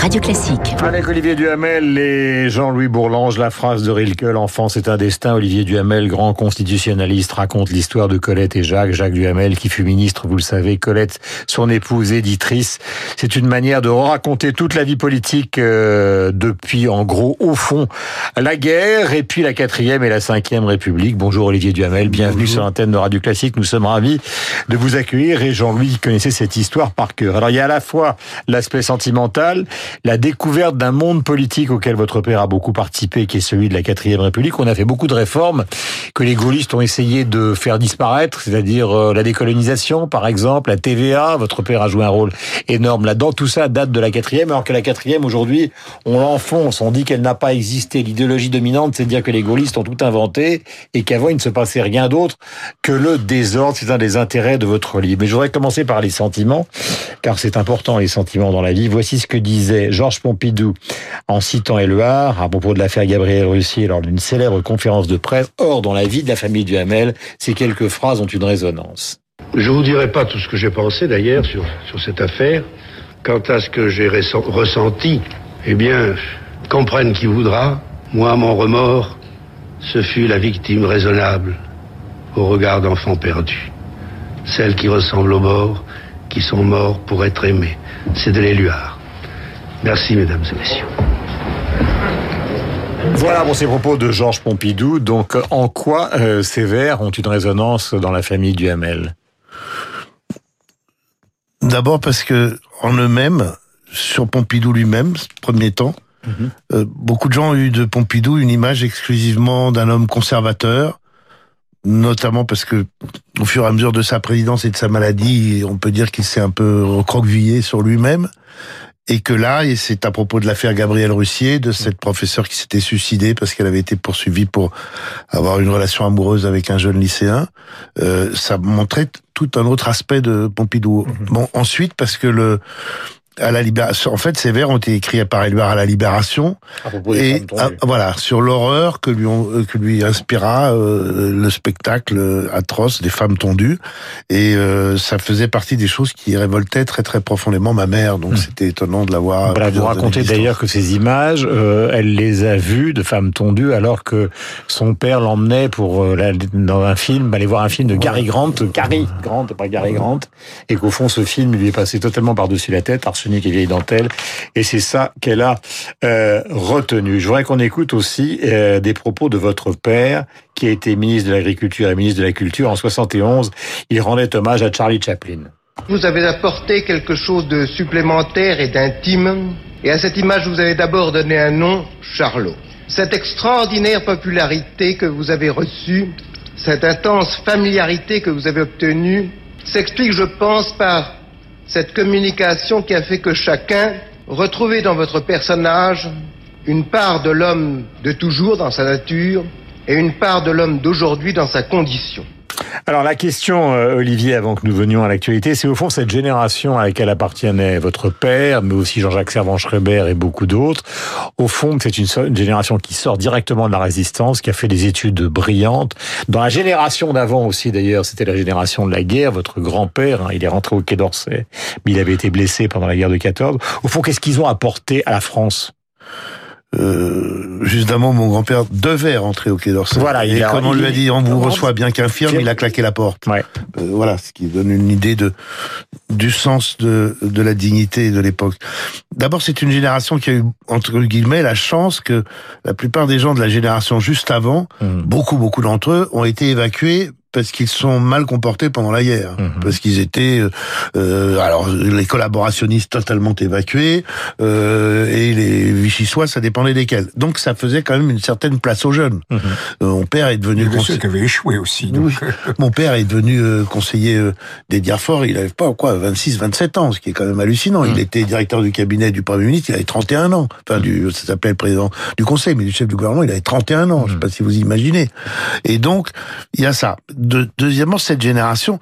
Radio Classique. Avec Olivier Duhamel et Jean-Louis Bourlange, la phrase de Rilke, l'enfant c'est un destin. Olivier Duhamel, grand constitutionnaliste, raconte l'histoire de Colette et Jacques. Jacques Duhamel qui fut ministre, vous le savez, Colette, son épouse, éditrice. C'est une manière de raconter toute la vie politique euh, depuis, en gros, au fond, la guerre et puis la quatrième et la cinquième République. Bonjour Olivier Duhamel, bienvenue sur l'antenne de Radio Classique. Nous sommes ravis de vous accueillir et Jean-Louis connaissait cette histoire par cœur. Alors il y a à la fois l'aspect sentimental, la découverte d'un monde politique auquel votre père a beaucoup participé, qui est celui de la quatrième République. On a fait beaucoup de réformes que les gaullistes ont essayé de faire disparaître, c'est-à-dire euh, la décolonisation, par exemple, la TVA. Votre père a joué un rôle énorme là-dedans. Tout ça date de la quatrième, alors que la quatrième, aujourd'hui, on l'enfonce, on dit qu'elle n'a pas existé. L'idéologie dominante, c'est dire que les gaullistes ont tout inventé et qu'avant, il ne se passait rien d'autre que le désordre. C'est un des intérêts de votre livre. Mais je voudrais commencer par les sentiments, car c'est important, les sentiments dans la vie. Voici ce que disait Georges Pompidou en citant Éluard à propos de l'affaire Gabriel Russier lors d'une célèbre conférence de presse. Or, dans la vie de la famille Duhamel, ces quelques phrases ont une résonance. Je vous dirai pas tout ce que j'ai pensé d'ailleurs sur, sur cette affaire. Quant à ce que j'ai ressenti, eh bien, comprenne qui voudra. Moi, mon remords, ce fut la victime raisonnable au regard d'enfants perdus. Celle qui ressemble aux morts, qui sont morts pour être aimés. C'est de l'éluard. Merci, mesdames et messieurs. Voilà pour ces propos de Georges Pompidou. Donc, en quoi euh, ces vers ont une résonance dans la famille du Hamel? D'abord parce que en eux-mêmes, sur Pompidou lui-même, premier temps, mm -hmm. euh, beaucoup de gens ont eu de Pompidou une image exclusivement d'un homme conservateur, notamment parce que au fur et à mesure de sa présidence et de sa maladie, on peut dire qu'il s'est un peu recroquevillé sur lui-même. Et que là, et c'est à propos de l'affaire Gabriel Russier, de cette professeure qui s'était suicidée parce qu'elle avait été poursuivie pour avoir une relation amoureuse avec un jeune lycéen, euh, ça montrait tout un autre aspect de Pompidou. Mmh. Bon, ensuite, parce que le à la libération. En fait, ces vers ont été écrits par Éluard à la Libération et à, voilà sur l'horreur que lui ont, que lui inspira euh, le spectacle atroce des femmes tondues et euh, ça faisait partie des choses qui révoltaient très très profondément ma mère. Donc mmh. c'était étonnant de l'avoir. Voilà, vous racontez d'ailleurs que ces images, euh, elle les a vues de femmes tondues alors que son père l'emmenait pour euh, dans un film aller voir un film de Gary Grant, Gary Grant, pas Gary Grant, et qu'au fond ce film lui est passé totalement par dessus la tête. Et vieille dentelle. Et c'est ça qu'elle a euh, retenu. Je voudrais qu'on écoute aussi euh, des propos de votre père, qui a été ministre de l'Agriculture et ministre de la Culture en 71. Il rendait hommage à Charlie Chaplin. Vous avez apporté quelque chose de supplémentaire et d'intime. Et à cette image, vous avez d'abord donné un nom, Charlot. Cette extraordinaire popularité que vous avez reçue, cette intense familiarité que vous avez obtenue, s'explique, je pense, par cette communication qui a fait que chacun retrouvait dans votre personnage une part de l'homme de toujours dans sa nature et une part de l'homme d'aujourd'hui dans sa condition. Alors la question, euh, Olivier, avant que nous venions à l'actualité, c'est au fond cette génération à laquelle appartenait votre père, mais aussi Jean-Jacques Servan-Schreiber et beaucoup d'autres. Au fond, c'est une, génération qui sort directement de la résistance, qui a fait des études brillantes. Dans la génération d'avant aussi, d'ailleurs, c'était la génération de la guerre. Votre grand-père, hein, il est rentré au Quai d'Orsay, mais il avait été blessé pendant la guerre de 14. Au fond, qu'est-ce qu'ils ont apporté à la France? Euh, justement, mon grand-père devait rentrer au Quai d'Orsay. Voilà, et comme on lui a dit, on vous reçoit bien qu'infirme, il a claqué la porte. Ouais. Euh, voilà, ce qui donne une idée de du sens de, de la dignité de l'époque. D'abord, c'est une génération qui a eu, entre guillemets, la chance que la plupart des gens de la génération juste avant, mmh. beaucoup, beaucoup d'entre eux, ont été évacués parce qu'ils sont mal comportés pendant la guerre, mmh. parce qu'ils étaient, euh, alors les collaborationnistes totalement évacués euh, et les vichysois, ça dépendait desquels. Donc ça faisait quand même une certaine place aux jeunes. Mmh. Euh, mon père est devenu conseiller. qui avait échoué aussi. Donc. Oui. mon père est devenu euh, conseiller euh, des Diaforts. Il avait pas quoi, 26, 27 ans, ce qui est quand même hallucinant. Mmh. Il était directeur du cabinet du premier ministre. Il avait 31 ans. Enfin, du, ça s'appelait le président du conseil, mais du chef du gouvernement, il avait 31 ans. Je sais pas si vous imaginez. Et donc il y a ça de, deuxièmement, cette génération,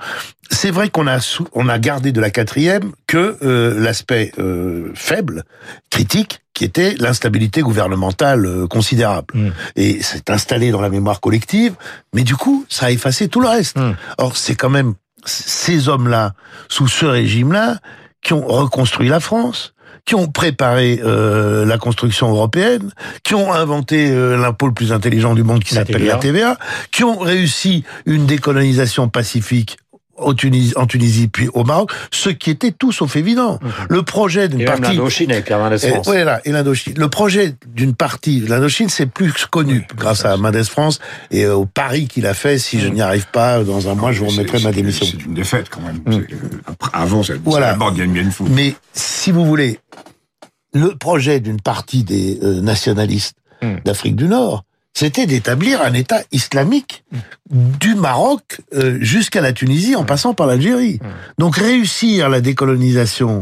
c'est vrai qu'on a on a gardé de la quatrième que euh, l'aspect euh, faible, critique, qui était l'instabilité gouvernementale euh, considérable. Mmh. Et c'est installé dans la mémoire collective, mais du coup, ça a effacé tout le reste. Mmh. Or, c'est quand même ces hommes-là, sous ce régime-là, qui ont reconstruit la France, qui ont préparé euh, la construction européenne, qui ont inventé euh, l'impôt le plus intelligent du monde qui La s'appelle la TVA, qui ont réussi une décolonisation pacifique au en Tunisie puis au Maroc, ce qui était tout sauf évident. Le projet d'une partie... l'Indochine avec la main Et, France. voilà, et l'Indochine. Le projet d'une partie, l'Indochine, c'est plus connu grâce à Mendes France et au pari qu'il a fait. Si je n'y arrive pas dans un mois, je vous C'est- remettrai ma c'est- démission. C'est une défaite quand même. C'est, après- Avant, ça, Voilà. d'abord Dien Bien Phu. Mais si vous voulez, le projet d'une partie des euh, nationalistes Hmm. d'Afrique du Nord, c'était d'établir un État islamique du Maroc euh, jusqu'à la Tunisie en passant par l'Algérie. Donc réussir la décolonisation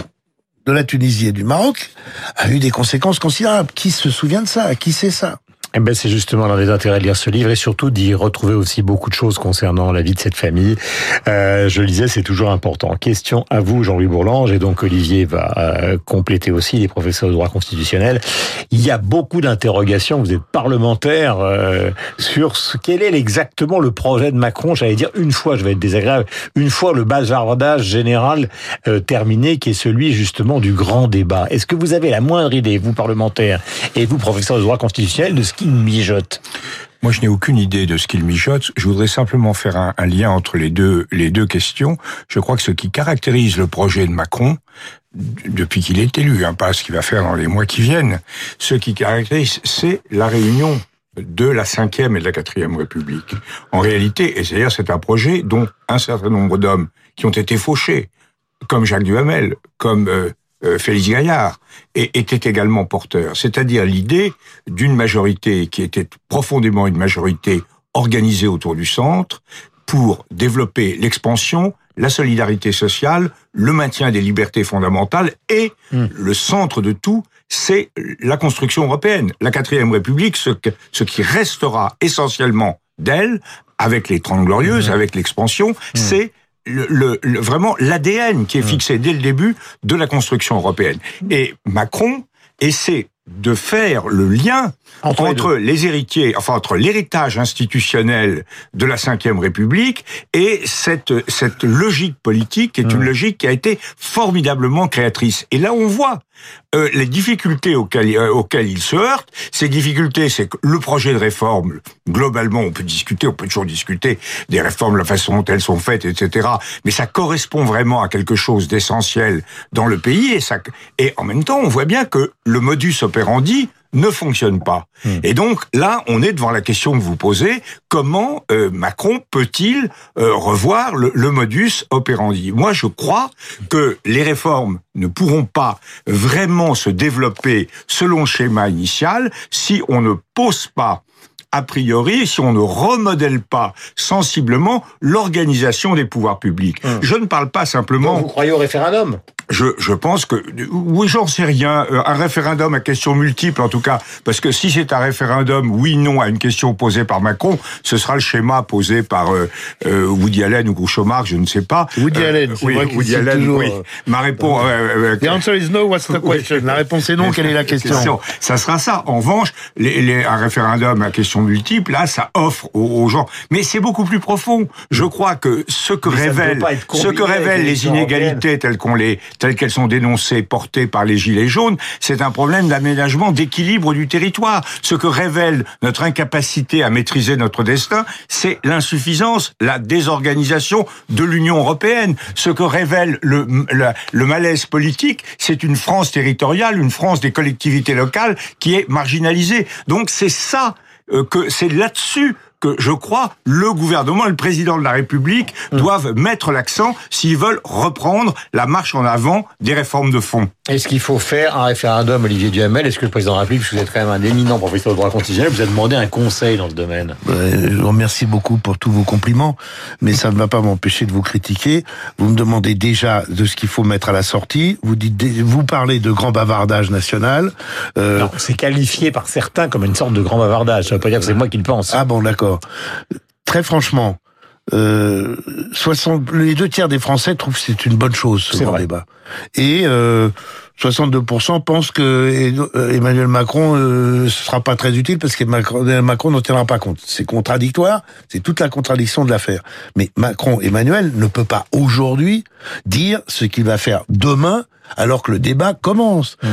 de la Tunisie et du Maroc a eu des conséquences considérables. Qui se souvient de ça? Qui sait ça? Eh ben, c'est justement l'un des intérêts de lire ce livre et surtout d'y retrouver aussi beaucoup de choses concernant la vie de cette famille. Euh, je le disais, c'est toujours important. Question à vous, Jean-Louis Bourlange, et donc Olivier va euh, compléter aussi les professeurs de droit constitutionnel. Il y a beaucoup d'interrogations, vous êtes parlementaire, euh, sur ce, quel est exactement le projet de Macron, j'allais dire une fois, je vais être désagréable, une fois le bazardage général euh, terminé, qui est celui justement du grand débat. Est-ce que vous avez la moindre idée, vous parlementaires et vous professeurs de droit constitutionnel, de ce qui mijote Moi, je n'ai aucune idée de ce qu'il mijote. Je voudrais simplement faire un, lien entre les deux, les deux questions. Je crois que ce qui caractérise le projet de Macron, depuis qu'il est élu, hein, pas ce qu'il va faire dans les mois qui viennent, ce qui caractérise, c'est la réunion de la cinquième et de la quatrième République. En réalité, et c'est-à-dire c'est un projet dont un certain nombre d'hommes qui ont été fauchés, comme Jacques Duhamel, comme euh, euh, Félix Gaillard, et étaient également porteurs. C'est-à-dire l'idée d'une majorité qui était profondément une majorité organisée autour du centre pour développer l'expansion, la solidarité sociale, le maintien des libertés fondamentales et Mm. le centre de tout, c'est la construction européenne. La quatrième République, ce, que- ce qui restera essentiellement d'elle, avec les Trente Glorieuses, avec l'expansion, c'est le, le- le- vraiment l'ADN qui est fixé dès le début de la construction européenne. Et Macron essaie de faire le lien Entre entre, les les, héritiers, enfin entre l'héritage institutionnel de la Ve République et cette, cette logique politique qui est une logique qui a été formidablement créatrice. Et là, on voit euh, les difficultés auxquelles, euh, auxquelles il se heurte. Ces difficultés, c'est que le projet de réforme, globalement, on peut discuter, on peut toujours discuter des réformes, la façon dont elles sont faites, etc. Mais ça correspond vraiment à quelque chose d'essentiel dans le pays et ça, et en même temps, on voit bien que le modus operandi ne fonctionne pas. Et donc là, on est devant la question que vous posez comment euh, Macron peut-il euh, revoir le, le modus operandi? Moi, je crois que les réformes ne pourront pas vraiment se développer selon le schéma initial si on ne pose pas a priori, si on ne remodèle pas sensiblement l'organisation des pouvoirs publics. Je ne parle pas simplement... vous croyez au référendum? Je, je pense que oui, j'en sais rien. Euh, Un référendum à question multiple, en tout cas, parce que si c'est un référendum oui/non à une question posée par Macron, ce sera le schéma posé par euh, euh, Woody Allen ou Groucho Marx, je ne sais pas. Woody Allen, c'est oui, Woody Allen, toujours, oui. euh, Ma réponse. euh, euh, The answer is no, what's the question? La réponse est non, quelle est la question? Ça sera ça. En revanche, les, les- un référendum à question multiple, là, ça offre aux, aux gens. Mais c'est beaucoup plus profond. Je crois que ce que révèlent, ce que révèlent les inégalités telles qu'on les, telles qu'elles sont dénoncées, portées par les gilets jaunes, c'est un problème d'aménagement, d'équilibre du territoire. Ce que révèle notre incapacité à maîtriser notre destin, c'est l'insuffisance, la désorganisation de l'Union européenne. Ce que révèle le, le, le malaise politique, c'est une France territoriale, une France des collectivités locales qui est marginalisée. Donc c'est ça euh, que c'est là-dessus que je crois le gouvernement et le président de la République doivent mettre l'accent s'ils veulent reprendre la marche en avant des réformes de fond. Est-ce qu'il faut faire un référendum, Olivier Duhamel? Est-ce que le président de la République, vous êtes quand même un éminent professeur de droit constitutionnel, vous a demandé un conseil dans ce domaine? Euh, Je vous remercie beaucoup pour tous vos compliments, mais ça ne va pas m'empêcher de vous critiquer. Vous me demandez déjà de ce qu'il faut mettre à la sortie. Vous dites, vous parlez de grand bavardage national. Euh, C'est qualifié par certains comme une sorte de grand bavardage. Ça veut pas dire que c'est moi qui le pense. ah bon, d'accord. Très franchement, euh, 60, les deux tiers des Français trouvent que c'est une bonne chose ce grand vrai. débat. Et euh, 62% pensent que euh, Emmanuel Macron euh, ce sera pas très utile parce que Macron, Macron n'en tiendra pas compte. C'est contradictoire, c'est toute la contradiction de l'affaire. Mais Macron, Emmanuel ne peut pas aujourd'hui dire ce qu'il va faire demain alors que le débat commence. Mmh.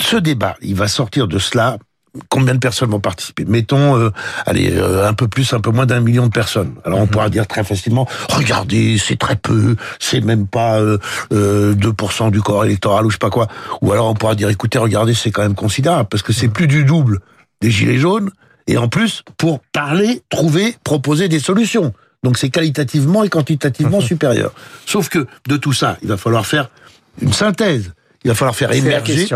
Ce débat, il va sortir de cela combien de personnes vont participer Mettons, euh, allez, euh, un peu plus, un peu moins d'un million de personnes. Alors on mhm. pourra dire très facilement, regardez, c'est très peu, c'est même pas euh, 2% du corps électoral ou je sais pas quoi. Ou alors on pourra dire, écoutez, regardez, c'est quand même considérable, parce que c'est plus du double des gilets jaunes, et en plus, pour parler, trouver, proposer des solutions. Donc c'est qualitativement et quantitativement mhm. supérieur. Sauf que de tout ça, il va falloir faire une synthèse. Il va falloir faire émerger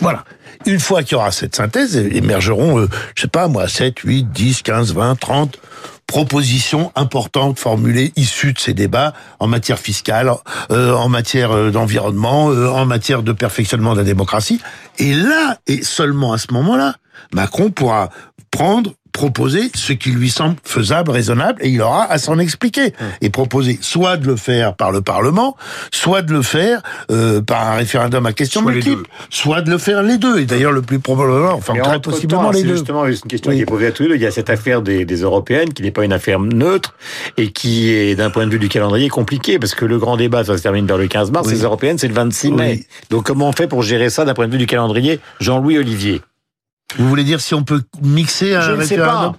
voilà. Une fois qu'il y aura cette synthèse, émergeront, euh, je sais pas moi, 7, 8, 10, 15, 20, 30 propositions importantes formulées issues de ces débats en matière fiscale, euh, en matière euh, d'environnement, en matière de perfectionnement de la démocratie. Et là, et seulement à ce moment-là, Macron pourra prendre proposer ce qui lui semble faisable, raisonnable, et il aura à s'en expliquer. Hum. Et proposer soit de le faire par le Parlement, soit de le faire euh, par un référendum à question multiple, soit de le faire les deux. Et d'ailleurs, le plus probablement, enfin très possiblement les deux. Justement, une question qui est posée à tous les deux. Il y a cette affaire des, des européennes qui n'est pas une affaire neutre et qui est, d'un point de vue du calendrier, compliquée, parce que le grand débat, ça se termine vers le 15 mars, les européennes, c'est le 26 mai. Donc comment on fait pour gérer ça d'un point de vue du calendrier Jean-Louis Olivier? Vous voulez dire si on peut mixer un Je ne sais pas.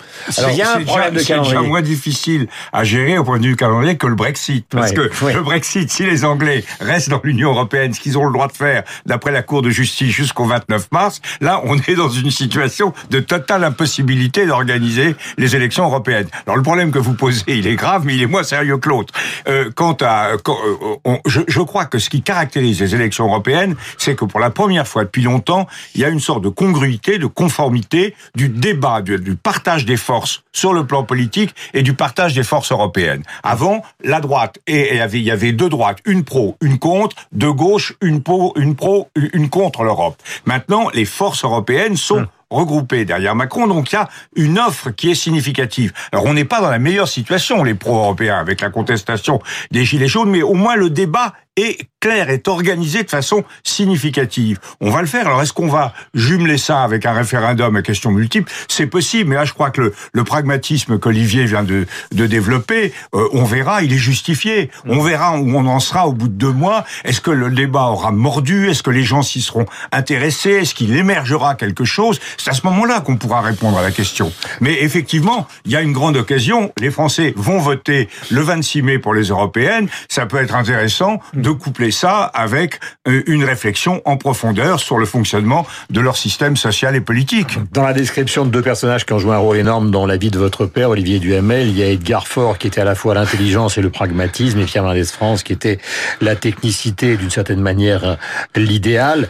il y a un problème de calendrier. C'est déjà moins difficile à gérer au point de vue calendrier que le Brexit. Parce que le Brexit, si les Anglais restent dans l'Union Européenne, ce qu'ils ont le droit de faire d'après la Cour de justice jusqu'au 29 mars, là, on est dans une situation de totale impossibilité d'organiser les élections européennes. Alors le problème que vous posez, il est grave, mais il est moins sérieux que l'autre. Euh, quant à... Euh, je, je crois que ce qui caractérise les élections européennes, c'est que pour la première fois depuis longtemps, il y a une sorte de congruité, de conformité du débat, du, partage des forces sur le plan politique et du partage des forces européennes. Avant, la droite, et, il y avait deux droites, une pro, une contre, de gauche, une pro, une pro, une contre l'Europe. Maintenant, les forces européennes sont hum regroupés derrière Macron. Donc il y a une offre qui est significative. Alors on n'est pas dans la meilleure situation, les pro-européens, avec la contestation des Gilets jaunes, mais au moins le débat est clair, est organisé de façon significative. On va le faire. Alors est-ce qu'on va jumeler ça avec un référendum à questions multiples C'est possible, mais là je crois que le, pragmatisme qu'Olivier vient de, de développer, euh, on verra, il est justifié. On verra où on en sera au bout de deux mois. Est-ce que le débat aura mordu? Est-ce que les gens s'y seront intéressés? Est-ce qu'il émergera quelque chose? C'est à ce moment-là qu'on pourra répondre à la question. Mais effectivement, il y a une grande occasion. Les Français vont voter le 26 mai pour les européennes. Ça peut être intéressant de coupler ça avec euh, une réflexion en profondeur sur le fonctionnement de leur système social et politique. Dans la description de deux personnages qui ont joué un rôle énorme dans la vie de votre père, Olivier Duhamel, il y a Edgar Faure qui était à la fois l'intelligence et le pragmatisme, et Pierre Mendès France qui était la technicité, d'une certaine manière l'idéal.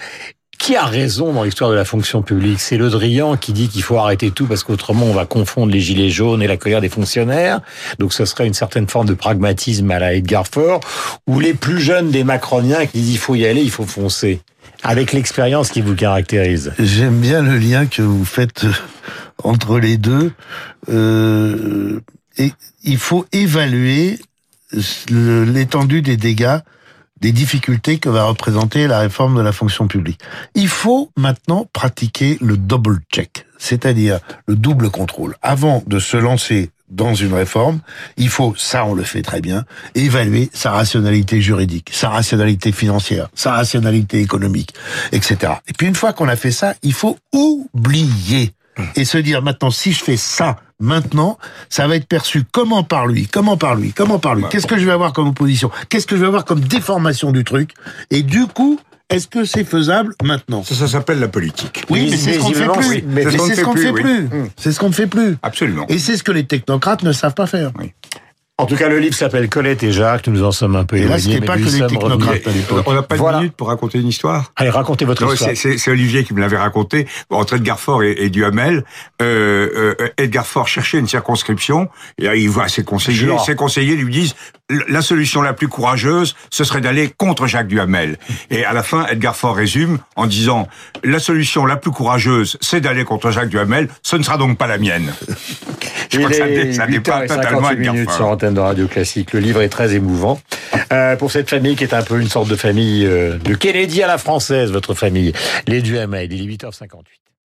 Qui a raison dans l'histoire de la fonction publique? C'est Le Drian qui dit qu'il faut arrêter tout parce qu'autrement on va confondre les gilets jaunes et la colère des fonctionnaires. Donc ce serait une certaine forme de pragmatisme à la Edgar Faure. Ou les plus jeunes des macroniens qui disent il faut y aller, il faut foncer. Avec l'expérience qui vous caractérise. J'aime bien le lien que vous faites euh, entre les deux. Euh, il faut évaluer l'étendue des dégâts des difficultés que va représenter la réforme de la fonction publique. Il faut maintenant pratiquer le double check, c'est-à-dire le double contrôle. Avant de se lancer dans une réforme, il faut, ça on le fait très bien, évaluer sa rationalité juridique, sa rationalité financière, sa rationalité économique, etc. Et puis une fois qu'on a fait ça, il faut oublier et se dire maintenant si je fais ça maintenant, ça va être perçu comment par lui, comment par lui, comment par lui. Qu'est-ce que je vais avoir comme opposition? Qu'est-ce que je vais avoir comme déformation du truc? Et du coup, est-ce que c'est faisable maintenant? Ça, ça s'appelle la politique. Oui, mais c'est ce qu'on ne fait plus. Mais c'est ce qu'on ne fait plus. C'est ce qu'on ne fait plus. Absolument. Et c'est ce que les technocrates ne savent pas faire. Oui. En tout cas, le livre s'appelle Colette et Jacques. Nous en sommes un peu et là, éloignés. pas que les technocrates On n'a pas de minute pour raconter une histoire. Allez, racontez votre histoire. C'est Olivier qui me l'avait raconté. Entre Edgar Faure et, Duhamel, euh, euh, Edgar Faure cherchait une circonscription et il voit ses conseillers. Ses conseillers lui disent la solution la plus courageuse, ce serait d'aller contre Jacques Duhamel. Et à la fin, Edgar Faure résume en disant la solution la plus courageuse, c'est d'aller contre Jacques Duhamel. Ce ne sera donc pas la mienne. Je crois que ça, ça pas totalement Edgar Faure de Radio Classique. Le livre est très émouvant. euh, pour cette famille qui est un peu une sorte de famille euh, de Kennedy à la française, votre famille. Les Duhamel, il est 8h58.